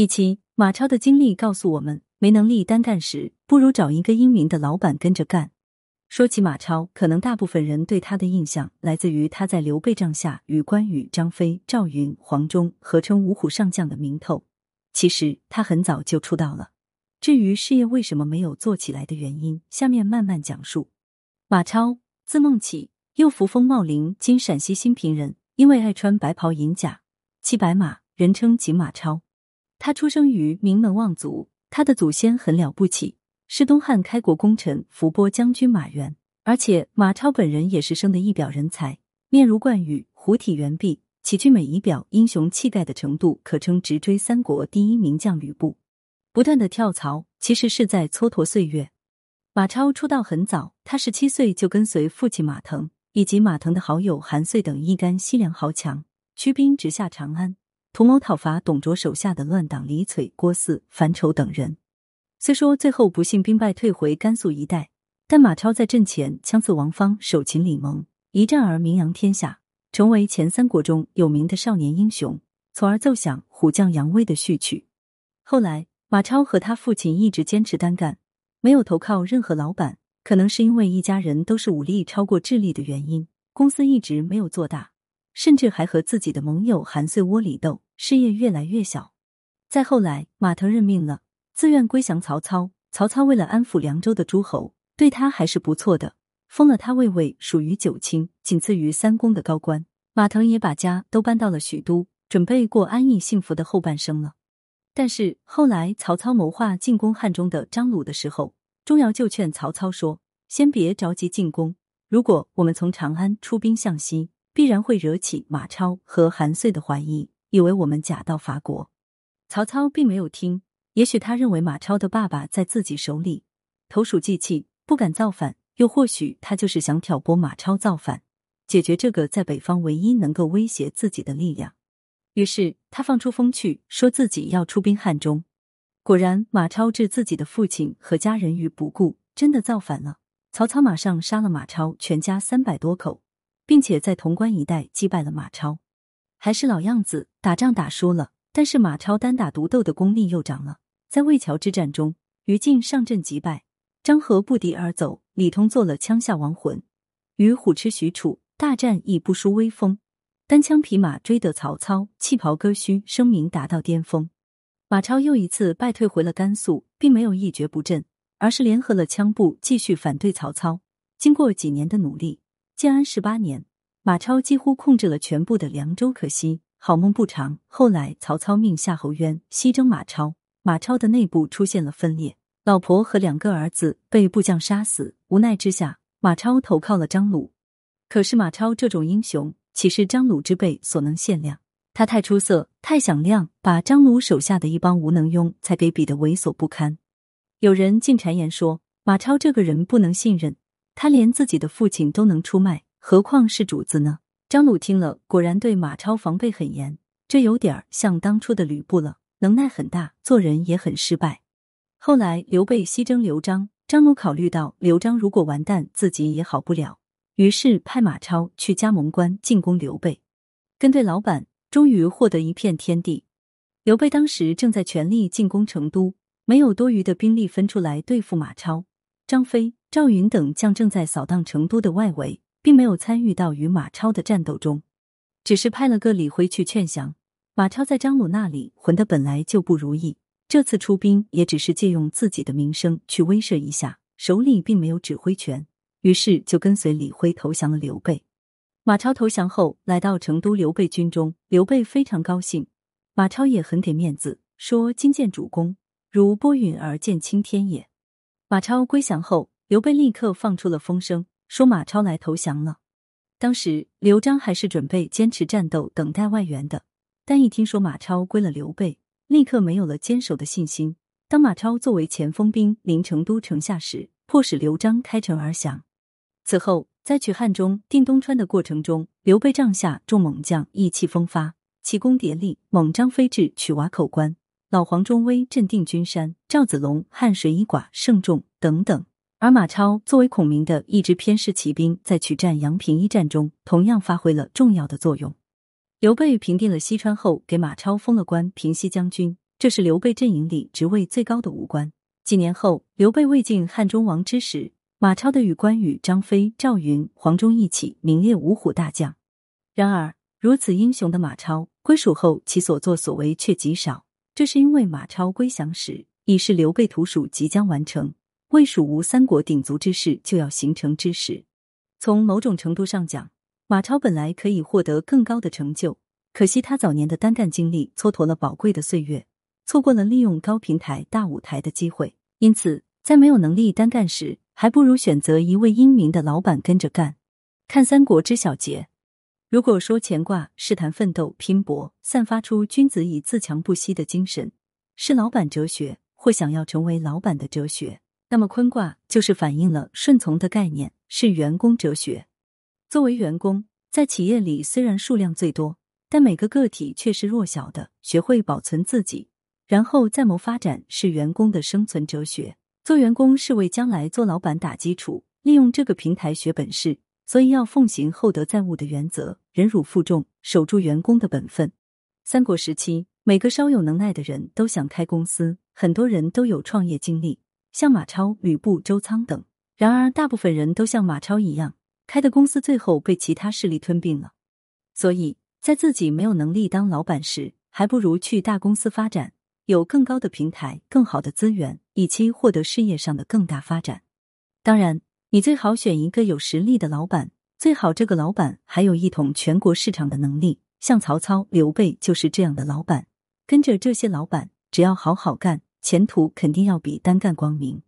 一期马超的经历告诉我们，没能力单干时，不如找一个英明的老板跟着干。说起马超，可能大部分人对他的印象来自于他在刘备帐下与关羽、张飞、赵云、黄忠合称五虎上将的名头。其实他很早就出道了。至于事业为什么没有做起来的原因，下面慢慢讲述。马超，字孟起，又扶风茂陵（今陕西新平）人，因为爱穿白袍银甲，骑白马，人称锦马超。他出生于名门望族，他的祖先很了不起。是东汉开国功臣伏波将军马援，而且马超本人也是生的一表人才，面如冠羽，虎体猿臂，其俊美仪表，英雄气概的程度可称直追三国第一名将吕布。不断的跳槽，其实是在蹉跎岁月。马超出道很早，他十七岁就跟随父亲马腾以及马腾的好友韩遂等一干西凉豪强驱兵直下长安，图谋讨伐董卓手下的乱党李璀、郭汜、樊稠等人。虽说最后不幸兵败退回甘肃一带，但马超在阵前枪刺王方，手擒李蒙，一战而名扬天下，成为前三国中有名的少年英雄，从而奏响虎将扬威的序曲。后来，马超和他父亲一直坚持单干，没有投靠任何老板，可能是因为一家人都是武力超过智力的原因，公司一直没有做大，甚至还和自己的盟友韩遂窝里斗，事业越来越小。再后来，马腾认命了。自愿归降曹操，曹操为了安抚凉州的诸侯，对他还是不错的，封了他卫尉，属于九卿，仅次于三公的高官。马腾也把家都搬到了许都，准备过安逸幸福的后半生了。但是后来曹操谋划进攻汉中的张鲁的时候，钟繇就劝曹操说：“先别着急进攻，如果我们从长安出兵向西，必然会惹起马超和韩遂的怀疑，以为我们假道伐国。”曹操并没有听。也许他认为马超的爸爸在自己手里，投鼠忌器，不敢造反；又或许他就是想挑拨马超造反，解决这个在北方唯一能够威胁自己的力量。于是他放出风去，说自己要出兵汉中。果然，马超置自己的父亲和家人于不顾，真的造反了。曹操马上杀了马超全家三百多口，并且在潼关一带击败了马超。还是老样子，打仗打输了。但是马超单打独斗的功力又长了，在魏桥之战中，于禁上阵击败张合，不敌而走；李通做了枪下亡魂，与虎痴许褚大战亦不输威风，单枪匹马追得曹操，弃袍割须，声名达到巅峰。马超又一次败退回了甘肃，并没有一蹶不振，而是联合了羌部继续反对曹操。经过几年的努力，建安十八年，马超几乎控制了全部的凉州。可惜。好梦不长。后来，曹操命夏侯渊西征马超，马超的内部出现了分裂，老婆和两个儿子被部将杀死。无奈之下，马超投靠了张鲁。可是，马超这种英雄，岂是张鲁之辈所能限量？他太出色，太响亮，把张鲁手下的一帮无能庸才给比得猥琐不堪。有人竟谗言说，马超这个人不能信任，他连自己的父亲都能出卖，何况是主子呢？张鲁听了，果然对马超防备很严，这有点像当初的吕布了，能耐很大，做人也很失败。后来刘备西征刘璋，张鲁考虑到刘璋如果完蛋，自己也好不了，于是派马超去加盟关进攻刘备，跟对老板，终于获得一片天地。刘备当时正在全力进攻成都，没有多余的兵力分出来对付马超。张飞、赵云等将正在扫荡成都的外围。并没有参与到与马超的战斗中，只是派了个李辉去劝降。马超在张鲁那里混的本来就不如意，这次出兵也只是借用自己的名声去威慑一下，手里并没有指挥权，于是就跟随李辉投降了刘备。马超投降后，来到成都刘备军中，刘备非常高兴，马超也很给面子，说：“今见主公，如拨云而见青天也。”马超归降后，刘备立刻放出了风声。说马超来投降了，当时刘璋还是准备坚持战斗，等待外援的。但一听说马超归了刘备，立刻没有了坚守的信心。当马超作为前锋兵临成都城下时，迫使刘璋开城而降。此后，在取汉中、定东川的过程中，刘备帐下众猛将意气风发，奇功迭利，猛张飞至取瓦口关，老黄忠威镇定军山，赵子龙汉水一寡胜众等等。而马超作为孔明的一支偏师骑兵，在取战阳平一战中同样发挥了重要的作用。刘备平定了西川后，给马超封了官平西将军，这是刘备阵营里职位最高的武官。几年后，刘备未晋汉中王之时，马超的与关羽、张飞、赵云、黄忠一起名列五虎大将。然而，如此英雄的马超归蜀后，其所作所为却极少。这是因为马超归降时，已是刘备图蜀即将完成，魏蜀吴三国鼎足之势就要形成之时。从某种程度上讲，马超本来可以获得更高的成就，可惜他早年的单干经历蹉跎了宝贵的岁月，错过了利用高平台、大舞台的机会。因此，在没有能力单干时，还不如选择一位英明的老板跟着干。看《三国》之小结。如果说乾卦是谈奋斗拼搏，散发出君子以自强不息的精神，是老板哲学或想要成为老板的哲学，那么坤卦就是反映了顺从的概念，是员工哲学。作为员工，在企业里虽然数量最多，但每个个体却是弱小的。学会保存自己，然后再谋发展，是员工的生存哲学。做员工是为将来做老板打基础，利用这个平台学本事。所以要奉行厚德载物的原则，忍辱负重，守住员工的本分。三国时期，每个稍有能耐的人都想开公司，很多人都有创业经历，像马超、吕布、周仓等。然而，大部分人都像马超一样，开的公司最后被其他势力吞并了。所以在自己没有能力当老板时，还不如去大公司发展，有更高的平台、更好的资源，以期获得事业上的更大发展。当然。你最好选一个有实力的老板，最好这个老板还有一统全国市场的能力。像曹操、刘备就是这样的老板。跟着这些老板，只要好好干，前途肯定要比单干光明。